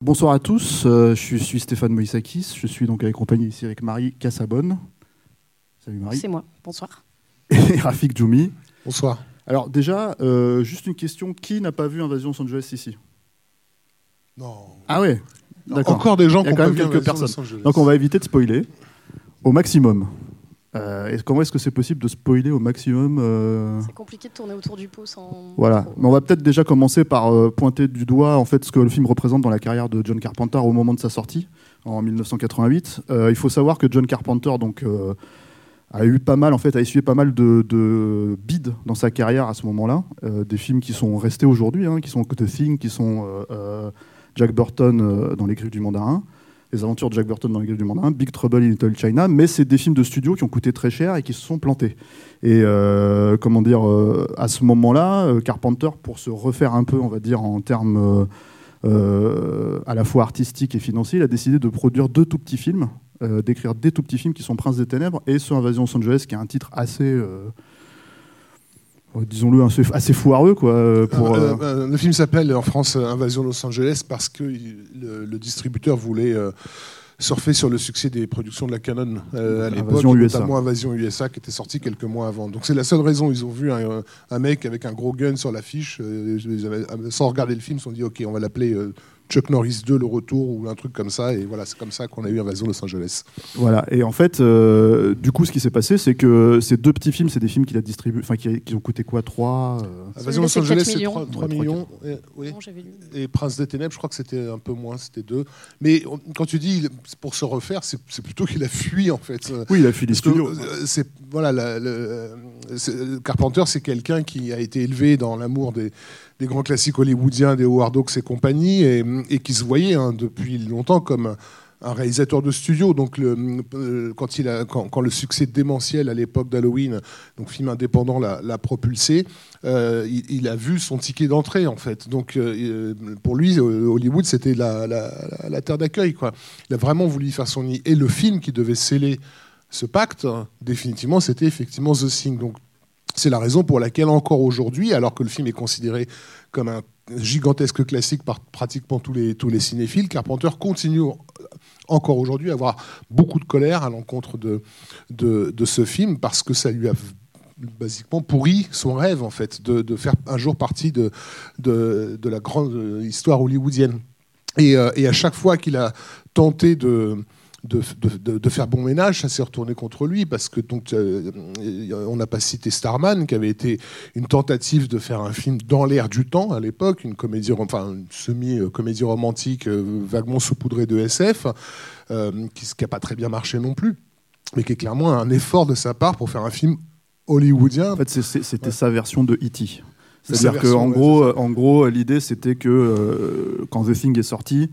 Bonsoir à tous, euh, je suis Stéphane Moïsakis, je suis donc accompagné ici avec Marie Cassabonne. Salut Marie. C'est moi, bonsoir. Et Rafik Djoumi. Bonsoir. Alors déjà, euh, juste une question, qui n'a pas vu Invasion Los Angeles ici? Non. Ah ouais D'accord. Encore des gens qui ont quand pas même vu quelques Invasion personnes. Los Angeles. Donc on va éviter de spoiler au maximum. Euh, et comment est-ce que c'est possible de spoiler au maximum euh, C'est compliqué de tourner autour du pot sans. Voilà. Mais on va peut-être déjà commencer par euh, pointer du doigt en fait ce que le film représente dans la carrière de John Carpenter au moment de sa sortie en 1988. Euh, il faut savoir que John Carpenter donc a eu pas mal en fait a essuyé pas mal de, de bides dans sa carrière à ce moment-là. Des films qui sont restés aujourd'hui, hein, qui sont The Thing, qui sont Jack Burton dans Les Griffes du Mandarin. Les aventures de Jack Burton dans les Griffes du Mandarin, Big Trouble in Little China, mais c'est des films de studio qui ont coûté très cher et qui se sont plantés. Et euh, comment dire, euh, à ce moment-là, euh, Carpenter, pour se refaire un peu, on va dire, en termes à la fois artistiques et financiers, il a décidé de produire deux tout petits films, d'écrire des tout petits films qui sont Prince des Ténèbres et ce Invasion Los Angeles, qui est un titre assez, disons-le, assez, foireux, quoi. euh, Pour, Euh, euh, le film s'appelle en France Invasion Los Angeles parce que le, le distributeur voulait euh, surfer sur le succès des productions de la Canon à l'époque, notamment Invasion USA qui était sorti quelques mois avant. Donc c'est la seule raison. Ils ont vu un, un mec avec un gros gun sur l'affiche, sans regarder le film, ils se sont dit ok, on va l'appeler Chuck Norris 2, le retour ou un truc comme ça. Et voilà, c'est comme ça qu'on a eu Invasion Los Angeles. Voilà, et en fait, euh, du coup, ce qui s'est passé, c'est que ces deux petits films, c'est des films qu'il a distribués, enfin, qui, qui ont coûté quoi 3 Invasion Celui-là, Los Angeles, 4 c'est millions. 3, Ouais, millions. Et- oui. Non, j'avais lu. Et Prince des Ténèbres, je crois que c'était un peu moins, c'était deux. Mais on- quand tu dis pour se refaire, c'est c'est plutôt qu'il a fui en fait. Euh, Oui, il a fui les studios. euh, c'est voilà, la- euh, Carpenter, c'est quelqu'un qui a été élevé dans l'amour des, des grands classiques hollywoodiens, des Howard Hawks et compagnie, et, qui se voyait hein, depuis longtemps comme un- réalisateur de studio. Donc, euh, quand, il a, quand, le succès démentiel à l'époque d'Halloween, donc film indépendant, l'a propulsé, euh, il, a vu son ticket d'entrée en fait. Donc, euh, pour lui, Hollywood, c'était la, terre d'accueil. Il a vraiment voulu y faire son nid. Et le film qui devait sceller ce pacte, hein, définitivement, c'était effectivement The Thing. Donc, c'est la raison pour laquelle encore aujourd'hui, alors que le film est considéré comme un gigantesque classique par pratiquement tous les, tous les cinéphiles, Carpenter continue encore aujourd'hui à avoir beaucoup de colère à l'encontre de, de, ce film parce que ça lui a basiquement pourri son rêve en fait de, de faire un jour partie de, de, de la grande histoire hollywoodienne. Et, euh, et à chaque fois qu'il a tenté de, de, de- de- de faire bon ménage, ça s'est retourné contre lui parce que donc euh, on n'a pas cité Starman qui avait été une tentative de faire un film dans l'air du temps à l'époque, une comédie, enfin une semi-comédie romantique euh, vaguement saupoudrée de SF, euh, qui n'a pas très bien marché non plus, mais qui est clairement un effort de sa part pour faire un film hollywoodien. En fait, c'était sa version de E.T. C'est-à-dire qu'en gros, euh, en gros, l'idée c'était que euh, quand The Thing est sorti, euh,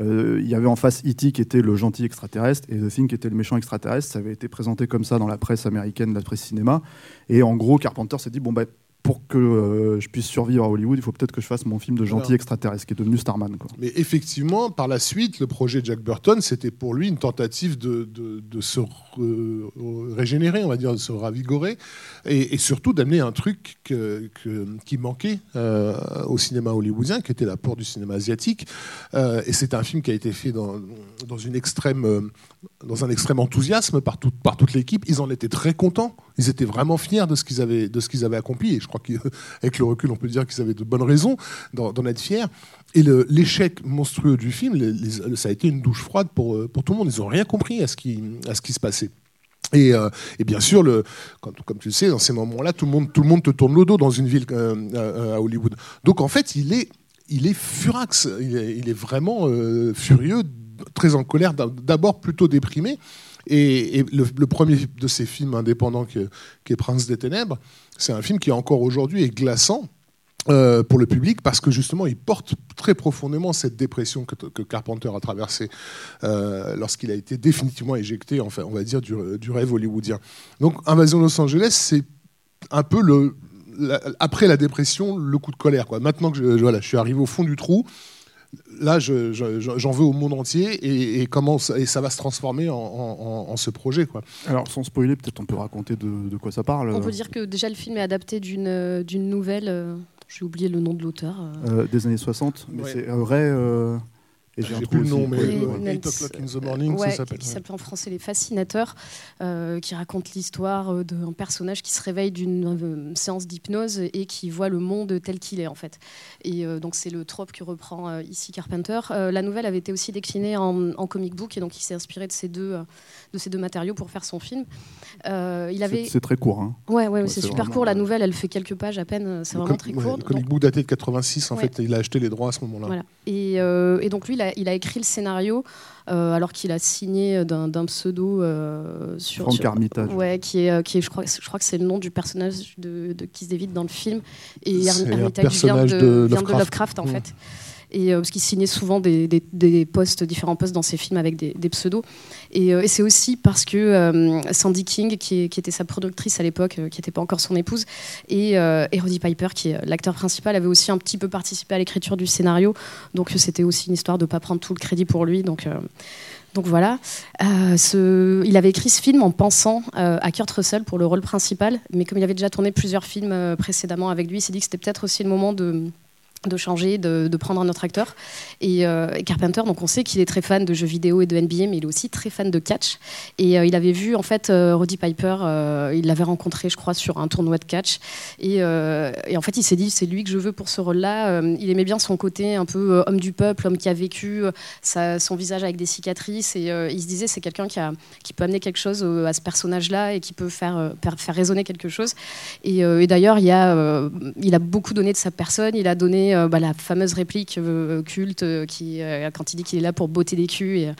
il y avait en face E.T. qui était le gentil extraterrestre et The Thing qui était le méchant extraterrestre. Ça avait été présenté comme ça dans la presse américaine, la presse cinéma. Et en gros, Carpenter s'est dit bon bah pour que euh, je puisse survivre à Hollywood, il faut peut-être que je fasse mon film de gentil Voilà. extraterrestre, qui est devenu Starman. Quoi. Mais effectivement, par la suite, le projet Jack Burton, c'était pour lui une tentative de, de- de se re- régénérer, on va dire, de se ravigorer, et, et surtout d'amener un truc que- que- qui manquait euh, au cinéma hollywoodien, qui était l'apport du cinéma asiatique. Euh, et c'est un film qui a été fait dans, dans, une extrême, euh, dans un extrême enthousiasme par, tout- par toute l'équipe. Ils en étaient très contents. Ils étaient vraiment fiers de ce qu'ils avaient, de ce qu'ils avaient accompli. Et je crois qu'avec le recul, on peut dire qu'ils avaient de bonnes raisons d'en être fiers. Et l'échec monstrueux du film, ça a été une douche froide pour, euh, pour tout le monde. Ils n'ont rien compris à ce qui, à ce qui se passait. Et, euh, et bien sûr, le, comme, tu le sais, dans ces moments-là, tout le monde, tout le monde te tourne le dos dans une ville euh, à Hollywood. Donc en fait, il est, il est furax. Il est, vraiment furieux, très en colère, d'abord plutôt déprimé. Et, le, premier de ces films indépendants qui, est- Prince des Ténèbres, c'est un film qui encore aujourd'hui est glaçant euh, pour le public parce que justement il porte très profondément cette dépression que, Carpenter a traversée euh, lorsqu'il a été définitivement éjecté, enfin on va dire du, rêve hollywoodien. Donc Invasion Los Angeles, c'est un peu après la dépression le coup de colère. Maintenant que voilà, je suis arrivé au fond du trou, là je- je- je- j'en veux au monde entier et, et comment ça, et ça va se transformer en, en- en- en ce projet. Quoi. Alors, sans spoiler, peut-être on peut raconter de, de quoi ça parle. On peut dire que déjà le film est adapté d'une d'une nouvelle. euh, J'ai oublié le nom de l'auteur. euh. Euh, des années 60, mais Ouais. c'est euh, et J'ai un plus le nom, mais euh, 8 o'clock in the morning, ouais, ça s'appelle. qui s'appelle en français Les Fascinateurs, euh, qui raconte l'histoire euh, d'un personnage qui se réveille d'une euh, séance d'hypnose et qui voit le monde tel qu'il est en fait. Et euh, donc c'est le trope que reprend euh, ici Carpenter. Euh, la nouvelle avait été aussi déclinée en, comic book et donc il s'est inspiré de ces deux euh, de ces deux matériaux pour faire son film. Euh, il avait C'est- très court. Hein. ouais ouais, Ouais, c'est super court. La euh, nouvelle elle fait quelques pages à peine. C'est vraiment très court. le comic book daté de 86, en fait, il a acheté les droits à ce moment-là. Voilà. Et, euh, et donc lui, il a, il a écrit le scénario euh, alors qu'il a signé d'un pseudo euh, sur. Frank sur- Armitage. Ouais, qui est, qui est, je crois, je crois que c'est le nom du personnage de, de Keith David dans le film. Et Hermitage vient de, vient de Lovecraft. Lovecraft, en Mm. fait. Et euh, parce qu'il signait souvent des, postes, différents postes dans ses films avec des, pseudos. Et, euh, et c'est aussi parce que euh, Sandy King, qui, était sa productrice à l'époque, qui n'était pas encore son épouse, et, et Roddy Piper, qui est l'acteur principal, avait aussi un petit peu participé à l'écriture du scénario. Donc c'était aussi une histoire de ne pas prendre tout le crédit pour lui. Donc. voilà, il avait écrit ce film en pensant à Kurt Russell pour le rôle principal, mais comme il avait déjà tourné plusieurs films précédemment avec lui, il s'est dit que c'était peut-être aussi le moment de, de changer, de, prendre un autre acteur. Et, euh, et Carpenter, donc on sait qu'il est très fan de jeux vidéo et de NBA, mais il est aussi très fan de catch. Et euh, il avait vu en fait euh, Roddy Piper, il l'avait rencontré, je crois, sur un tournoi de catch. Et, en fait, il s'est dit, c'est lui que je veux pour ce rôle-là. Il aimait bien son côté un peu homme du peuple, homme qui a vécu, son visage avec des cicatrices. Et il se disait, c'est quelqu'un qui, peut amener quelque chose à ce personnage-là et qui peut faire, faire, résonner quelque chose. Et, d'ailleurs, il, a, il a beaucoup donné de sa personne. Il a donné euh, bah, la fameuse réplique euh, culte euh, qui, quand il dit qu'il est là pour botter des culs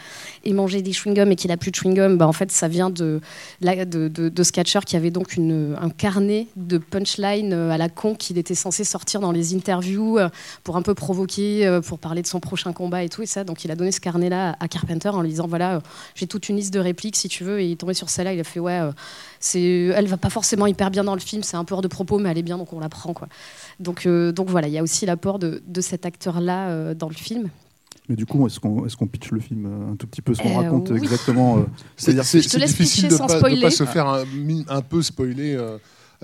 et, manger des chewing-gums et qu'il a plus de chewing-gum, bah, en fait, ça vient de, de, de, catcheur qui avait donc un carnet de punchline à la con qu'il était censé sortir dans les interviews pour un peu provoquer, pour parler de son prochain combat et tout. Et ça, donc il a donné ce carnet-là à- Carpenter en lui disant voilà, j'ai toute une liste de répliques si tu veux. Et il est tombé sur celle-là, il a fait ouais, c'est, elle va pas forcément hyper bien dans le film, c'est un peu hors de propos, mais elle est bien, donc on la prend quoi. Donc, euh, donc voilà, il y a aussi l'apport de, de cet acteur-là euh, dans le film. Mais du coup, est-ce qu'on est qu'on pitch le film euh, un tout petit peu ce qu'on Euh, raconte oui. exactement euh, C'est C'est-à-dire c'est- Je te c'est difficile de sans pas, pas se faire un, un peu spoiler,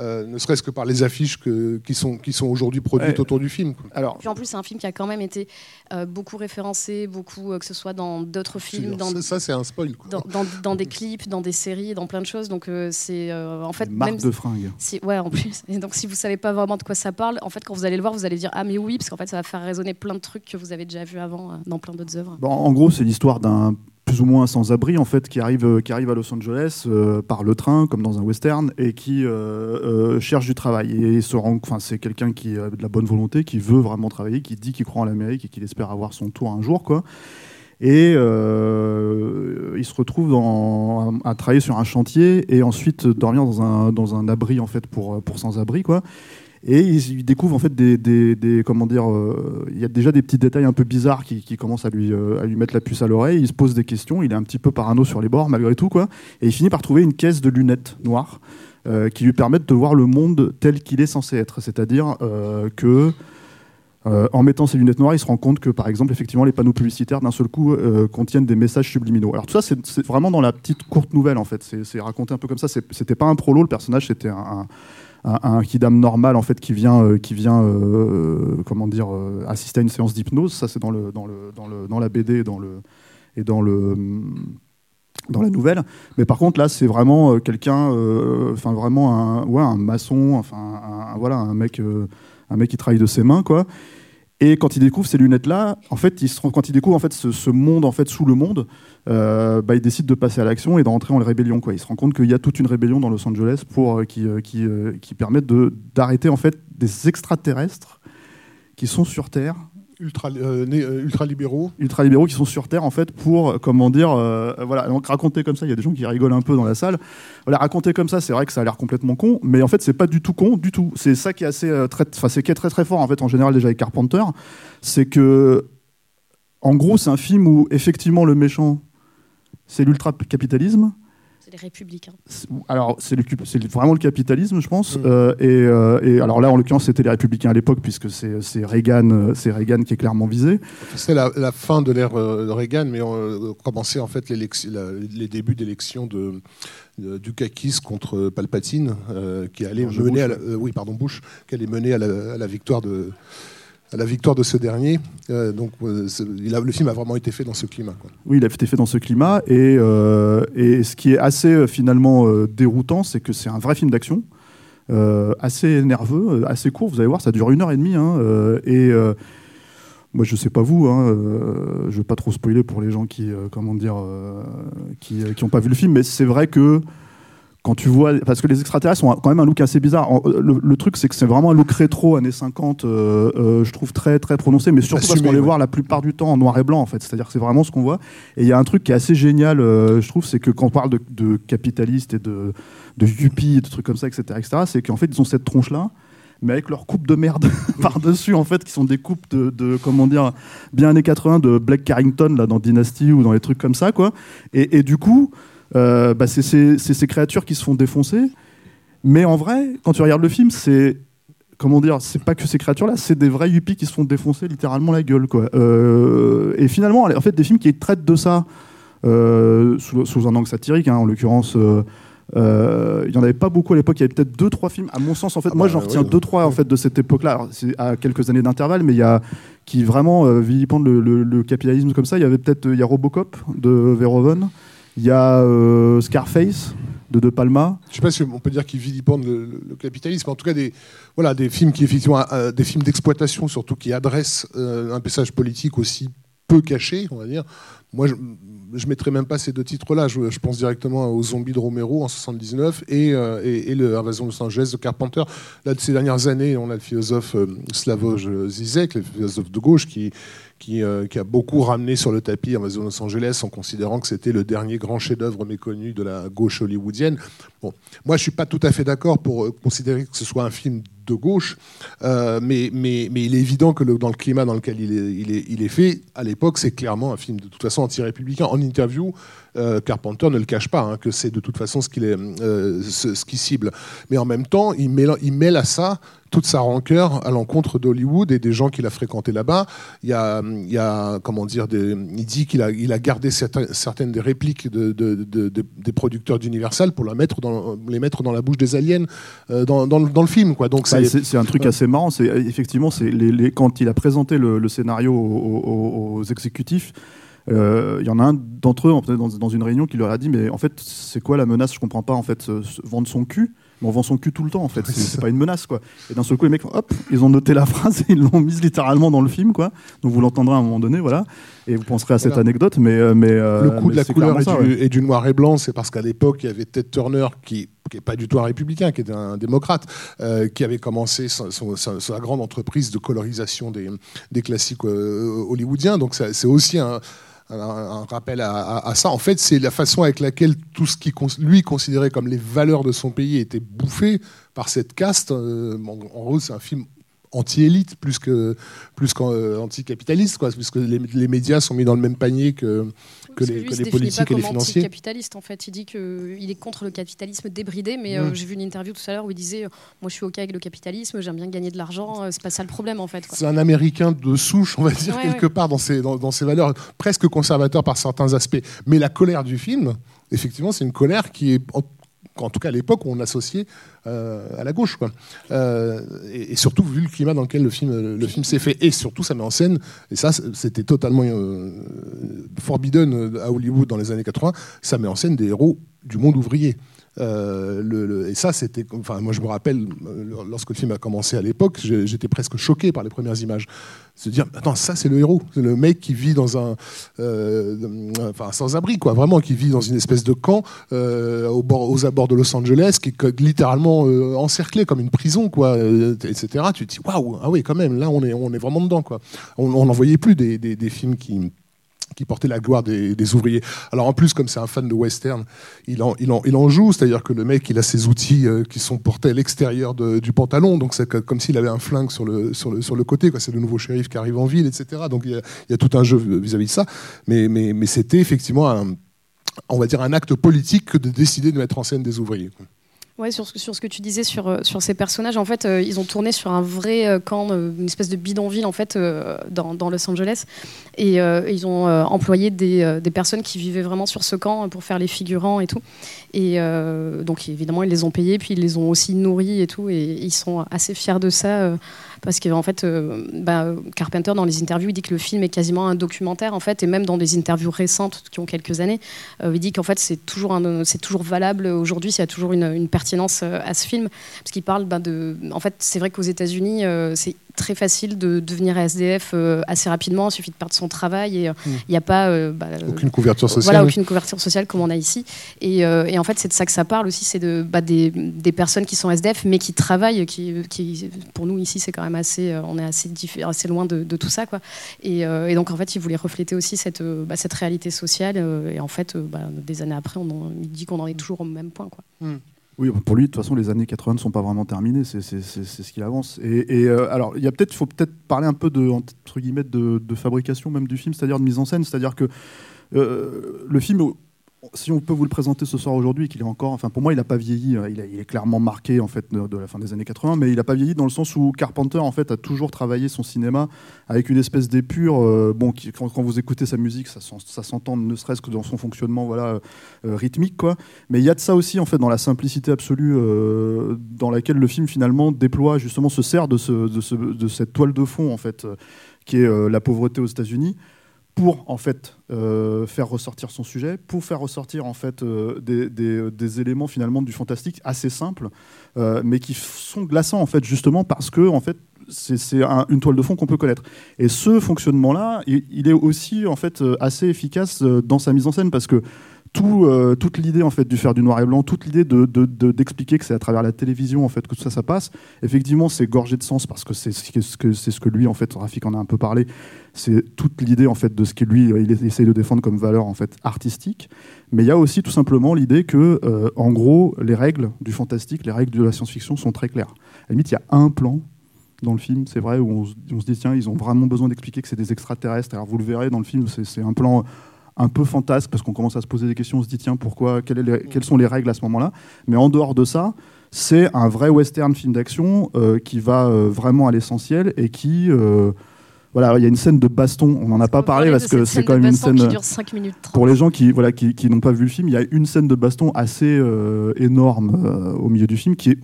euh, ne serait-ce que par les affiches que- qui sont, qui sont aujourd'hui produites Ouais. autour du film. quoi. Alors, Puis en plus, c'est un film qui a quand même été euh, beaucoup référencé, beaucoup, euh, que ce soit dans d'autres films, dans, Ça, ça, c'est un spoil. quoi. dans, dans- dans des clips, dans des séries, dans plein de choses. Donc euh, c'est euh, en fait une marque même de fringues. si, ouais, en plus. Et donc si vous savez pas vraiment de quoi ça parle, en fait quand vous allez le voir, vous allez dire ah mais oui, parce qu'en fait ça va faire résonner plein de trucs que vous avez déjà vus avant euh, dans plein d'autres œuvres. Bon, en gros, c'est l'histoire d'un plus ou moins sans-abri en fait qui arrive euh, qui arrive à Los Angeles euh, par le train comme dans un western et qui euh, cherche du travail et se rend enfin c'est quelqu'un qui a de la bonne volonté qui veut vraiment travailler qui dit qu'il croit en l'Amérique et qu'il espère avoir son tour un jour quoi et il se retrouve dans- à travailler sur un chantier et ensuite dormir dans un, dans un abri en fait pour, pour sans-abri quoi. Et il, découvre en fait des, comment dire, euh, il y a déjà des petits détails un peu bizarres qui, commencent à lui, euh, à lui mettre la puce à l'oreille. Il se pose des questions, il est un petit peu parano sur les bords malgré tout quoi. Et il finit par trouver une caisse de lunettes noires euh, qui lui permettent de voir le monde tel qu'il est censé être, c'est-à-dire que en mettant ses lunettes noires, il se rend compte que, par exemple, effectivement, les panneaux publicitaires d'un seul coup contiennent des messages subliminaux. Alors tout ça, c'est vraiment dans la petite courte nouvelle, en fait. C'est raconté un peu comme ça. C'était pas un prolo, le personnage, c'était un, un, un kidam normal, en fait, qui vient, euh, qui vient, euh, comment dire, euh, assister à une séance d'hypnose. Ça, c'est dans le, dans le, dans le, dans la BD et dans le, et dans le dans la nouvelle, mais par contre là c'est vraiment euh, quelqu'un, euh, enfin vraiment un, ouais, un maçon, enfin un, voilà un mec, euh, un mec qui travaille de ses mains quoi. Et quand il découvre ces lunettes-là, en fait, il se rend- quand il découvre en fait ce, monde en fait sous le monde, euh, bah, il décide de passer à l'action et d'entrer en rébellion. Il se rend compte qu'il y a toute une rébellion dans Los Angeles pour euh, qui euh, qui, qui permet d'arrêter en fait des extraterrestres qui sont sur Terre ultra, euh, euh, ultra-libéraux. ultra-libéraux qui sont sur Terre en fait pour comment dire euh, voilà. Donc raconter comme ça il y a des gens qui rigolent un peu dans la salle. Voilà raconter comme ça c'est vrai que ça a l'air complètement con mais en fait c'est pas du tout con du tout. C'est ça qui est assez euh, très c'est qui est très très fort en fait en général déjà avec Carpenter c'est que en gros c'est un film où effectivement le méchant c'est l'ultra-capitalisme C'est les républicains. c'est- alors c'est le- c'est vraiment le capitalisme je pense Mm. Euh, et, euh, et alors là en l'occurrence c'était les républicains à l'époque puisque c'est c'est Reagan euh, c'est Reagan qui est clairement visé C'est la, la fin de l'ère de Reagan, mais on commençait en fait la- les débuts d'élection de, de Dukakis contre Palpatine, euh, qui allait mener, Bush, à la, euh, oui pardon Bush, qui allait mener à la, à la victoire de la victoire de ce dernier. Euh, donc euh, le film a vraiment été fait dans ce climat. Oui, il a été fait dans ce climat. Et, euh, ce qui est assez finalement déroutant, c'est que c'est un vrai film d'action, assez nerveux, assez court. Vous allez voir, ça dure une heure et demie. hein, et moi, je sais pas vous, hein, je veux pas trop spoiler pour les gens qui, comment dire, qui, euh, qui ont pas vu le film, mais c'est vrai que quand tu vois, parce que les extraterrestres ont quand même un look assez bizarre. En- Le, le truc, c'est que c'est vraiment un look rétro années 50, euh, euh, je trouve très très prononcé, mais surtout parce Assumé, qu'on les voit la plupart du temps en noir et blanc en fait. C'est-à-dire que c'est vraiment ce qu'on voit. Et il y a un truc qui est assez génial, euh, je trouve, c'est que quand on parle de, de capitalistes et de, de yuppies et de trucs comme ça, etc., etc., c'est qu'en fait ils ont cette tronche là. Mais avec leurs coupes de merde par-dessus, en fait, qui sont des coupes de, de, comment dire, bien années 80 de Black Carrington, là, dans Dynasty ou dans les trucs comme ça, quoi. Et, et du coup, euh, bah, c'est ces, créatures qui se font défoncer. Mais en vrai, quand tu regardes le film, c'est comment dire, c'est pas que ces créatures-là, c'est des vrais yuppies qui se font défoncer littéralement la gueule, quoi. Euh, et finalement, en fait, des films qui traitent de ça euh, sous, sous un angle satirique, hein, en l'occurrence. euh, il y en avait pas beaucoup à l'époque. Il y avait peut-être deux, trois films. À mon sens, en fait, Ah moi, bah, j'en retiens oui. deux, trois en fait de cette époque-là. C'est à quelques années d'intervalle, mais il y a qui vraiment vilipendent le, le- le capitalisme comme ça. Il y avait peut-être il y a Robocop de Verhoeven. Il y a euh, Scarface de De Palma. Je sais pas si on peut dire qu'ils vilipendent le, le- capitalisme, en tout cas des, voilà, des films qui effectivement, des films d'exploitation surtout qui adressent euh, un message politique aussi peu caché, on va dire. Moi, je, je mettrais même pas ces deux titres-là. Je, pense directement aux Zombies de Romero en 79 et, euh, et, et le Invasion de Los Angeles de Carpenter. Là, de ces dernières années, on a le philosophe Slavoj Zizek, le philosophe de gauche, qui qui, euh, qui a beaucoup ramené sur le tapis de Los Angeles en considérant que c'était le dernier grand chef-d'œuvre méconnu de la gauche hollywoodienne. Bon, moi, je suis pas tout à fait d'accord pour euh, considérer que ce soit un film de gauche, euh, mais, mais, mais il est évident que dans le climat dans lequel il est, il est, il est fait, à l'époque, c'est clairement un film de toute façon anti-républicain. En interview, Carpenter ne le cache pas, hein, que c'est de toute façon ce qu'il ce, ce qu'il cible. Mais en même temps, il il mêle à ça toute sa rancœur à l'encontre d'Hollywood et des gens qu'il a fréquentés là-bas. Il y a, il y a comment dire, des, il dit qu'il a, il a gardé certaines, certaines des répliques de, de- de- de- des producteurs d'Universal pour la mettre dans, les mettre dans la bouche des aliens euh, dans, dans le- dans le film. Quoi. Donc Bah, c'est- un truc assez marrant. C'est effectivement, c'est les, les- quand il a présenté le, le scénario aux, exécutifs. euh, Il y en a un d'entre eux dans, dans une réunion qui leur a dit mais en fait c'est quoi la menace? Je comprends pas en fait vendre son cul mais on vend son cul tout le temps en fait Oui, c'est pas une menace quoi et d'un seul coup les mecs hop ils ont noté la phrase et ils l'ont mise littéralement dans le film quoi donc vous l'entendrez à un moment donné voilà et vous penserez à cette Voilà. anecdote mais euh, mais euh, le coup mais de la couleur et du, ça, ouais. et du noir et blanc, c'est parce qu'à l'époque, il y avait Ted Turner, qui n'est pas du tout un républicain, qui était un démocrate, euh, qui avait commencé son- sa, sa grande entreprise de colorisation des, des classiques euh, hollywoodiens. Donc c'est aussi un, un- un rappel à, ça. En fait, c'est la façon avec laquelle tout ce qui lui considérait comme les valeurs de son pays était bouffé par cette caste. Euh, en gros, c'est un film anti-élite plus que plus qu'anticapitaliste quoi puisque les, les médias sont mis dans le même panier que que les, lui, que il les politiques pas et les financiers. anticapitaliste en fait. Il dit qu'il est contre le capitalisme débridé, mais euh, Mm. j'ai vu une interview tout à l'heure où il disait euh, Moi je suis OK avec le capitalisme, j'aime bien gagner de l'argent, euh, c'est pas ça le problème en fait. C'est un Américain de souche, on va dire, Ouais, quelque part, dans ses, dans, dans ses valeurs, presque conservateur par certains aspects. Mais la colère du film, effectivement, c'est une colère qui est, en, tout cas à l'époque, on associait euh, à la gauche. Quoi. Euh, et, surtout, vu le climat dans lequel le film, le film s'est fait. Et surtout, ça met en scène, et ça, c'était totalement euh, forbidden à Hollywood dans les années 80, ça met en scène des héros du monde ouvrier. Euh, et ça, c'était. Enfin, moi, je me rappelle, euh, lorsque le film a commencé à l'époque, j'étais presque choqué par les premières images. Se dire, attends, ça, c'est le héros. C'est le mec qui vit dans un. Euh, enfin, sans-abri, quoi. Vraiment, qui vit dans une espèce de camp aux abords de Los Angeles, qui est littéralement encerclé comme une prison, quoi, etc. Tu te dis, waouh, ah oui, quand même, là, on est, on est vraiment dedans, quoi. On n'en voyait plus des films qui qui portait la gloire des, ouvriers. Alors en plus, comme c'est un fan de western, il en, joue, c'est-à-dire que le mec, il a ses outils euh, qui sont portés à l'extérieur du pantalon, donc c'est comme s'il avait un flingue sur le, côté, c'est le nouveau shérif qui arrive en ville, etc. Donc il y a, tout un jeu vis-à-vis de ça, mais, c'était effectivement on va dire un acte politique que de décider de mettre en scène des ouvriers. Ouais, sur, sur, ce que tu disais sur, euh, sur ces personnages, en fait, euh, ils ont tourné sur un vrai euh, camp, une espèce de bidonville en fait dans, dans, Los Angeles, et ils ont employé des, des, personnes qui vivaient vraiment sur ce camp pour faire les figurants et tout. Et donc évidemment, ils les ont payés, puis ils les ont aussi nourris et tout, et ils sont assez fiers de ça parce qu'en fait, euh, bah, Carpenter, dans les interviews, il dit que le film est quasiment un documentaire, en fait, et même dans des interviews récentes qui ont quelques années, euh, il dit qu'en fait, c'est toujours, c'est toujours valable aujourd'hui, il y a toujours une, pertinence euh, à ce film, parce qu'il parle bah, de. En fait, c'est vrai qu'aux États-Unis, c'est très facile de devenir SDF euh, assez rapidement. Il suffit de perdre son travail et euh, il n'y a pas euh, bah, aucune couverture sociale. Voilà, aucune couverture sociale comme on a ici. Et, et en fait, c'est de ça que ça parle aussi, c'est de bah, des, des, personnes qui sont SDF mais qui travaillent, qui, qui pour nous ici, c'est quand même assez, on est assez, assez loin de, de, tout ça, quoi. Et, et, donc en fait, il voulait refléter aussi cette, bah, cette réalité sociale. et en fait, bah, des années après, on il dit qu'on en est toujours au même point, quoi. Hmm. Oui, pour lui, de toute façon, les années 80 ne sont pas vraiment terminées, c'est ce qu'il avance. Et, euh, il peut-être, faut peut-être parler un peu de, entre guillemets, de, de fabrication même du film, c'est-à-dire de mise en scène, c'est-à-dire que euh, le film si on peut vous le présenter ce soir aujourd'hui, qu'il est encore, enfin pour moi, il n'a pas vieilli. Hein. Il, est clairement marqué en fait de, la fin des années 80, mais il n'a pas vieilli dans le sens où Carpenter en fait a toujours travaillé son cinéma avec une espèce d'épure. Euh, bon, quand, vous écoutez sa musique, ça, s'entend ne serait-ce que dans son fonctionnement, voilà, euh, rythmique quoi. Mais il y a de ça aussi en fait dans la simplicité absolue euh, dans laquelle le film finalement déploie justement se sert de, ce, de, de cette toile de fond en fait qui est la pauvreté aux États-Unis pour en fait euh, faire ressortir son sujet, pour faire ressortir en fait euh, des, éléments finalement du fantastique assez simples, euh, mais qui sont glaçants en fait justement parce que en fait c'est une toile de fond qu'on peut connaître. Et ce fonctionnement-là, il, est aussi en fait assez efficace dans sa mise en scène parce que tout, toute l'idée en fait du faire du noir et blanc, toute l'idée de, d'expliquer que c'est à travers la télévision en fait que tout ça ça passe. Effectivement, c'est gorgé de sens parce que c'est ce que c'est ce que lui en fait Rafik en a un peu parlé, c'est toute l'idée en fait de ce qu'il lui il essaye de défendre comme valeur en fait artistique. Mais il y a aussi tout simplement l'idée que, euh, en gros, les règles du fantastique, les règles de la science-fiction sont très claires. À la limite, il y a un plan dans le film, c'est vrai, où on, se dit tiens, ils ont vraiment besoin d'expliquer que c'est des extraterrestres. Alors vous le verrez dans le film, c'est un plan un peu fantasque parce qu'on commence à se poser des questions, on se dit tiens, pourquoi, quelles, sont les règles à ce moment-là? Mais en dehors de ça, c'est un vrai western film d'action euh, qui va euh, vraiment à l'essentiel et qui voilà, il y a une scène de baston, on n'en a pas parlé parce que c'est quand même une scène. Qui dure 5 minutes Pour les gens qui, voilà, qui, qui n'ont pas vu le film, il y a une scène de baston assez euh, énorme euh, au milieu du film qui est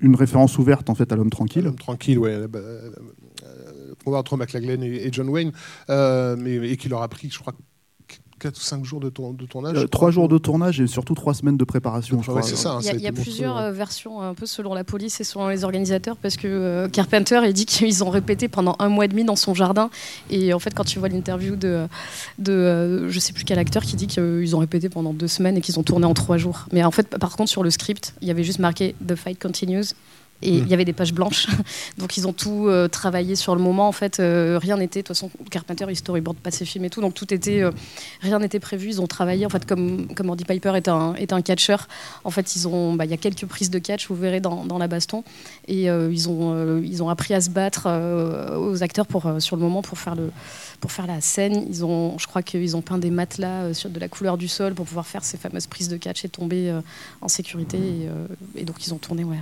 une référence ouverte en fait à l'homme tranquille. L'homme tranquille, ouais. Euh, euh, combat entre McLaglen et, John Wayne, mais, et qui leur a pris, je crois, 4 ou 5 jours de, de tournage 3 jours de tournage et surtout 3 semaines de préparation. je crois. ça, hein, il y a, plusieurs euh, versions, un peu selon la police et selon les organisateurs, parce que euh, Carpenter il dit qu'ils ont répété pendant un mois et demi dans son jardin. Et en fait, quand tu vois l'interview de, de euh, je sais plus quel acteur qui dit qu'ils ont répété pendant 2 semaines et qu'ils ont tourné en 3 jours. Mais en fait, par contre, sur le script, il y avait juste marqué The fight continues et il y avait des pages blanches. donc ils ont tout euh, travaillé sur le moment. En fait, euh, rien n'était. De toute façon, Carpenter, il storyboard pas ses films et tout. Donc tout était, euh, rien n'était prévu. Ils ont travaillé. En fait, comme, comme Andy Piper est un, est un catcher, en fait, ils ont, bah, il y a quelques prises de catch, vous verrez dans, dans la baston. Et ils, ont, ils ont appris à se battre aux acteurs pour, sur le moment pour faire, le, pour faire la scène. Ils ont, je crois qu'ils ont peint des matelas sur de la couleur du sol pour pouvoir faire ces fameuses prises de catch et tomber en sécurité. Et, et, donc ils ont tourné ouais,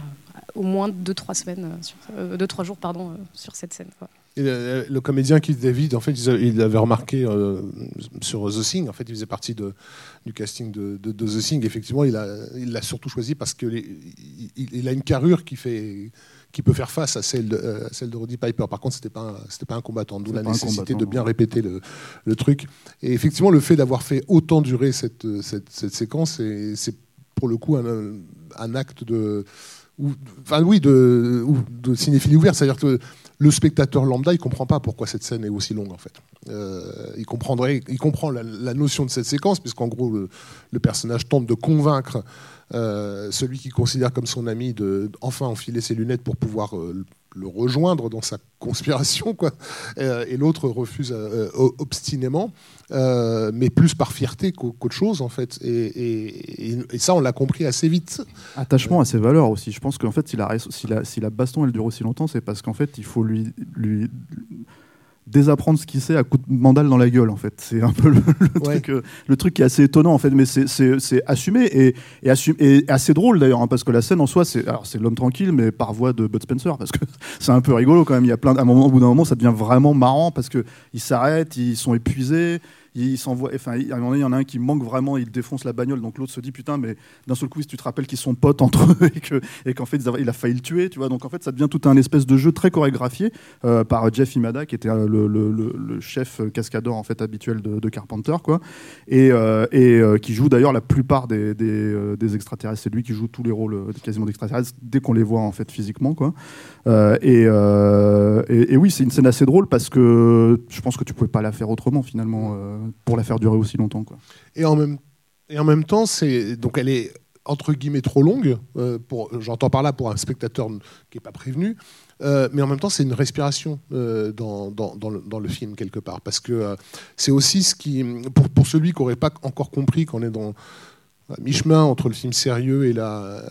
au moins 2-3 semaines, euh, sur, euh, jours pardon, euh, sur cette scène. le, comédien Keith David, en fait, il avait remarqué sur The Thing, en fait, il faisait partie de, du casting de, The Thing. Effectivement, il l'a il surtout choisi parce qu'il il, a une carrure qui fait qui peut faire face à celle de, celle de Roddy Piper. Par contre, c'était pas c'était pas un combattant, d'où la nécessité de bien répéter le, le, truc. Et effectivement, le fait d'avoir fait autant durer cette, cette, cette séquence, c'est pour le coup un, un acte de, enfin oui, de, de cinéphilie ouverte, c'est-à-dire que le spectateur lambda, il comprend pas pourquoi cette scène est aussi longue en fait. Euh, il comprendrait, il comprend la, notion de cette séquence puisqu'en gros le, personnage tente de convaincre euh, celui qu'il considère comme son ami de enfin enfiler ses lunettes pour pouvoir euh, le rejoindre dans sa conspiration, quoi. et l'autre refuse obstinément, mais plus par fierté qu'autre chose, en fait. Et, ça, on l'a compris assez vite. Attachement à ses valeurs aussi. Je pense qu'en fait, si la, si, la, si la baston, elle dure aussi longtemps, c'est parce qu'en fait, il faut lui, lui désapprendre ce qu'il sait à coup de mandale dans la gueule en fait. C'est un peu le, truc euh, le truc qui est assez étonnant en fait mais c'est assumé et, et, et, assez drôle d'ailleurs hein, parce que la scène en soi c'est alors c'est l'homme tranquille mais par voie de Bud Spencer parce que c'est un peu rigolo quand même. Il y a plein à un moment au bout d'un moment ça devient vraiment marrant parce que ils s'arrêtent ils sont épuisés il s'envoie, enfin, il y en a un qui manque vraiment, il défonce la bagnole, donc l'autre se dit putain, mais d'un seul coup, si tu te rappelles qu'ils sont potes entre eux et que et qu'en fait il a failli le tuer, tu vois, donc en fait ça devient tout un espèce de jeu très chorégraphié euh, par Jeff Imada qui était euh, le, chef cascadeur en fait habituel de, Carpenter, quoi, et, euh, qui joue d'ailleurs la plupart des, extraterrestres. C'est lui qui joue tous les rôles quasiment d'extraterrestres dès qu'on les voit en fait physiquement, quoi. Et, et, et, oui, c'est une scène assez drôle parce que je pense que tu pouvais pas la faire autrement finalement pour la faire durer aussi longtemps. Quoi. Et en même, et en même temps, c'est donc elle est entre guillemets trop longue. Euh, pour, j'entends par là pour un spectateur qui n'est pas prévenu. Euh, mais en même temps, c'est une respiration euh, dans, dans, le, film quelque part, parce que c'est aussi ce qui, pour, pour celui qui n'aurait pas encore compris qu'on est dans mi-chemin entre le film sérieux et la,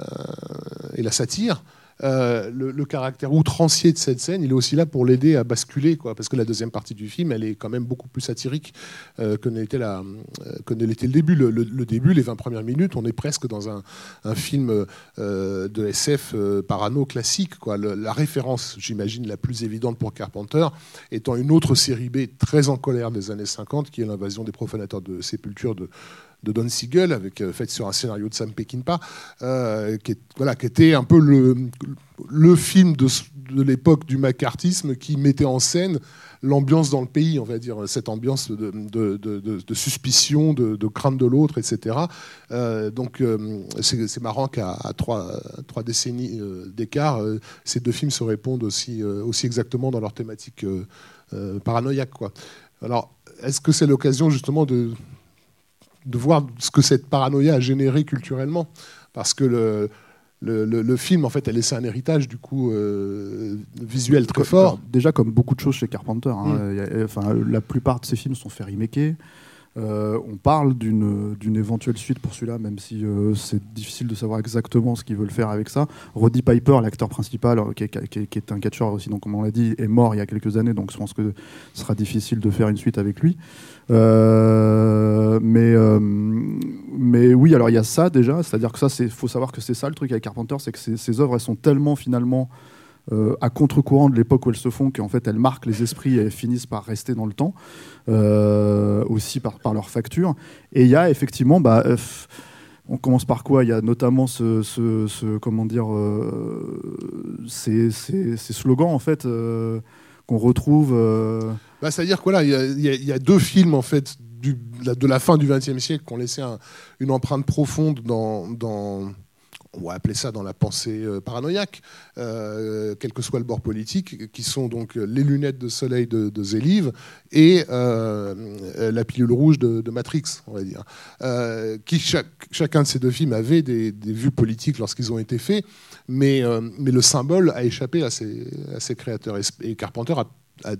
et la satire, euh, le, caractère outrancier de cette scène, il est aussi là pour l'aider à basculer, parce que la deuxième partie du film, elle est quand même beaucoup plus satirique euh, que n'était euh, l'était le début. Le, début, les 20 premières minutes, on est presque dans un, film de SF parano classique. La référence, j'imagine, la plus évidente pour Carpenter, étant une autre série B très en colère des années 50, qui est l'invasion des profanateurs de sépulture de de Don Siegel, avec, euh, fait sur un scénario de Sam Peckinpah, euh, qui, était un peu le, film de, l'époque du macartisme qui mettait en scène l'ambiance dans le pays, on va dire, cette ambiance de, suspicion, de, crainte de l'autre, etc. Euh, donc c'est marrant qu'à trois, décennies d'écart, ces deux films se répondent aussi, exactement dans leur thématique paranoïaque. Alors, est-ce que c'est l'occasion justement de, de voir ce que cette paranoïa a généré culturellement. Parce que le, le, film, en fait, a laissé un héritage du coup euh, visuel très fort. déjà, comme beaucoup de choses chez Carpenter, hein, mm. enfin, la plupart de ses films sont faits remaker. Euh, on parle d'une éventuelle suite pour celui-là, même si euh, c'est difficile de savoir exactement ce qu'ils veulent faire avec ça. Roddy Piper, l'acteur principal, qui, est un catcheur aussi, donc comme on l'a dit, est mort il y a quelques années, donc je pense que ce sera difficile de faire une suite avec lui. Euh, mais, mais oui, alors il y a ça déjà, c'est-à-dire que ça, il faut savoir que c'est ça le truc avec Carpenter, c'est que ses, œuvres, elles sont tellement finalement euh, à contre-courant de l'époque où elles se font, qu'en fait elles marquent les esprits et elles finissent par rester dans le temps, euh, aussi par, par leur facture. Et il y a effectivement, bah, euh, on commence par quoi? Il y a notamment ce, comment dire, ces, slogans en fait qu'on retrouve. Bah, C'est-à-dire quoi là, il y, a deux films en fait de la fin du XXe siècle qui ont laissé une empreinte profonde dans on va appeler ça dans la pensée euh, paranoïaque, euh, quel que soit le bord politique, qui sont donc les lunettes de soleil de, de Zélive et euh, la pilule rouge de, Matrix, on va dire. qui chacun de ces deux films avait des, vues politiques lorsqu'ils ont été faits, mais, mais le symbole a échappé à ses, à ses créateurs. Et, Carpenter a,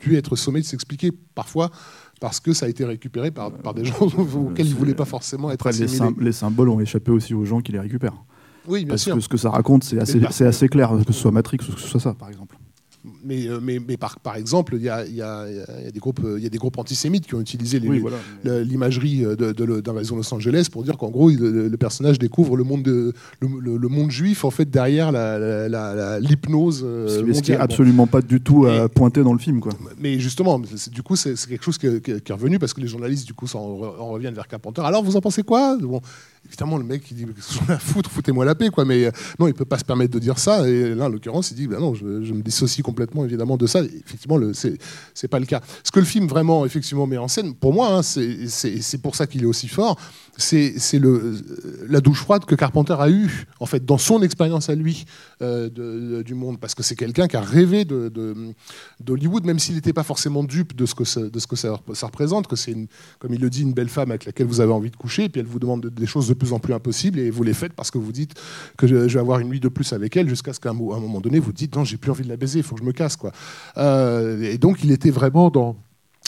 dû être sommé de s'expliquer parfois parce que ça a été récupéré par, par des gens auxquels il ne voulait pas forcément être Après, les, symboles ont échappé aussi aux gens qui les récupèrent. Oui, bien Parce sûr. que ce que ça raconte, c'est assez, c'est assez clair, que ce soit Matrix ou que ce soit ça, par exemple mais, euh, mais, mais par, par, exemple, il y a, y, a, y a, des groupes, il y a des groupes antisémites qui ont utilisé l'imagerie euh, d'invasion de, Los Angeles pour dire qu'en gros, le, personnage découvre le monde, de, le, monde juif en fait derrière l'hypnose. Ce qui n'est absolument pas du tout à pointer dans le film. Quoi. Mais justement, du coup, c'est quelque chose qui, est revenu parce que les journalistes, du coup, en, reviennent vers Carpenter. Alors, vous en pensez quoi? Bon, Évidemment, le mec, il dit j'en ai à foutre, foutez-moi la paix. Quoi. Mais euh, non, il peut pas se permettre de dire ça. Et là, en l'occurrence, il dit ben non, je, me dissocie complètement complètement évidemment de ça. Effectivement, c'est c'est pas le cas. Ce que le film vraiment effectivement met en scène, pour moi, hein, c'est pour ça qu'il est aussi fort c'est la douche froide que Carpenter a eue, en fait, dans son expérience à lui euh, du monde, parce que c'est quelqu'un qui a rêvé d'Hollywood, même s'il n'était pas forcément dupe de ce que ça, de ce que ça, représente, que c'est, comme il le dit, une belle femme avec laquelle vous avez envie de coucher, et puis elle vous demande des choses de plus en plus impossibles, et vous les faites parce que vous dites que je, vais avoir une nuit de plus avec elle, jusqu'à ce qu'à un, moment donné, vous dites non, j'ai plus envie de la baiser, il faut que je me casse. Quoi. Euh, et donc, il était vraiment dans,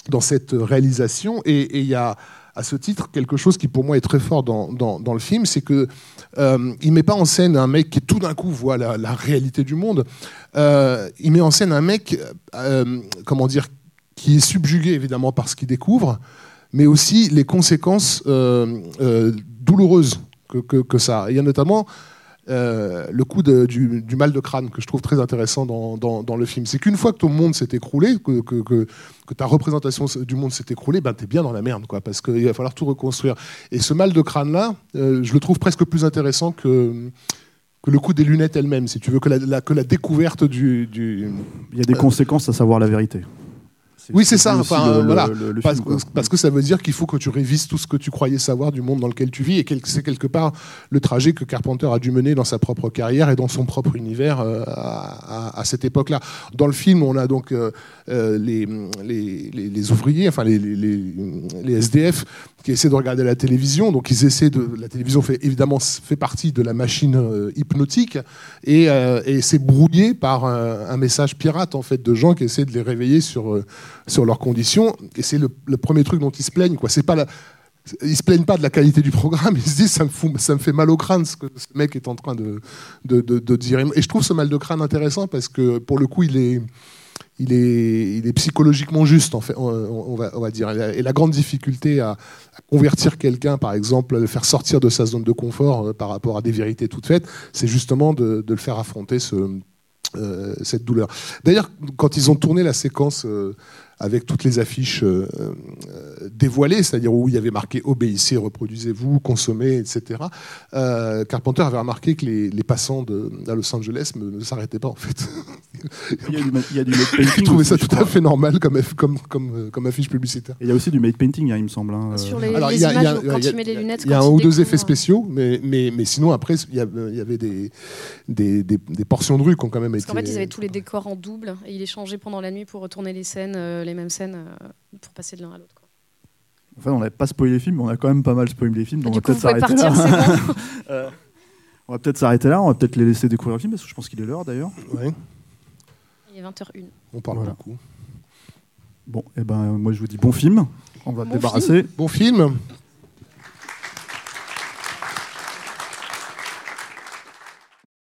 dans cette réalisation, et il y a à ce titre quelque chose qui pour moi est très fort dans, dans, le film, c'est que euh, il met pas en scène un mec qui tout d'un coup voit la, réalité du monde. Euh, il met en scène un mec, euh, comment dire, qui est subjugué évidemment par ce qu'il découvre, mais aussi les conséquences euh, douloureuses que, que, que, ça. Il y a notamment euh, le coup du, mal de crâne que je trouve très intéressant dans, le film. C'est qu'une fois que ton monde s'est écroulé, que, que, ta représentation du monde s'est écroulée, ben t'es bien dans la merde, quoi, parce qu'il va falloir tout reconstruire. Et ce mal de crâne-là, euh, je le trouve presque plus intéressant que que le coup des lunettes elles-mêmes, si tu veux, que la, que la découverte du, Il y a des conséquences à savoir la vérité. Oui, c'est ça. Enfin, voilà. parce, que ça veut dire qu'il faut que tu révises tout ce que tu croyais savoir du monde dans lequel tu vis, et c'est quelque part le trajet que Carpenter a dû mener dans sa propre carrière et dans son propre univers euh, à, cette époque-là. Dans le film, on a donc euh, euh, les, les, ouvriers, enfin les, les, SDF, qui essaient de regarder la télévision. Donc ils essaient de. La télévision fait évidemment fait partie de la machine hypnotique et, et c'est brouillé par un, message pirate en fait de gens qui essaient de les réveiller sur sur leurs conditions. Et c'est le, premier truc dont ils se plaignent. Quoi. C'est pas ils se plaignent pas de la qualité du programme, ils se disent ça me, ça me fait mal au crâne ce que ce mec est en train de, de, de, dire. Et je trouve ce mal de crâne intéressant parce que pour le coup, il est, il est, il est psychologiquement juste, en fait, on, va, on va, dire. Et la grande difficulté à, convertir quelqu'un, par exemple, à le faire sortir de sa zone de confort euh, par rapport à des vérités toutes faites, c'est justement de, de, le faire affronter ce, euh, cette douleur. D'ailleurs, quand ils ont tourné la séquence euh, avec toutes les affiches euh, euh, dévoilées, c'est-à-dire où il y avait marqué obéissez, reproduisez-vous, consommez, etc. Euh, Carpenter avait remarqué que les, passants de, à Los Angeles ne, s'arrêtaient pas en fait. Il y a du, make painting. Je trouvais ça tout à fait normal comme, comme, comme, comme affiche publicitaire. il y a aussi du make painting, hein, il me semble. Hein. Sur les, Alors, images, quand tu mets les lunettes, il y a un ou deux effets spéciaux, mais, mais, mais sinon après il y avait des, des, des, portions de rue qui ont quand même été. Parce qu'en fait ils avaient tous les décors en double et il est changé pendant la nuit pour retourner les scènes les mêmes scènes euh, pour passer de l'un à l'autre. Enfin, on n'avait pas spoilé les films, mais on a quand même pas mal spoilé les films. Donc on va peut-être s'arrêter là. Euh, on va peut-être s'arrêter là, on va peut-être les laisser découvrir le film, parce que je pense qu'il est l'heure d'ailleurs. Il est 20h01. On parle beaucoup. Bon, et eh ben moi je vous dis bon film. On va débarrasser. bon film.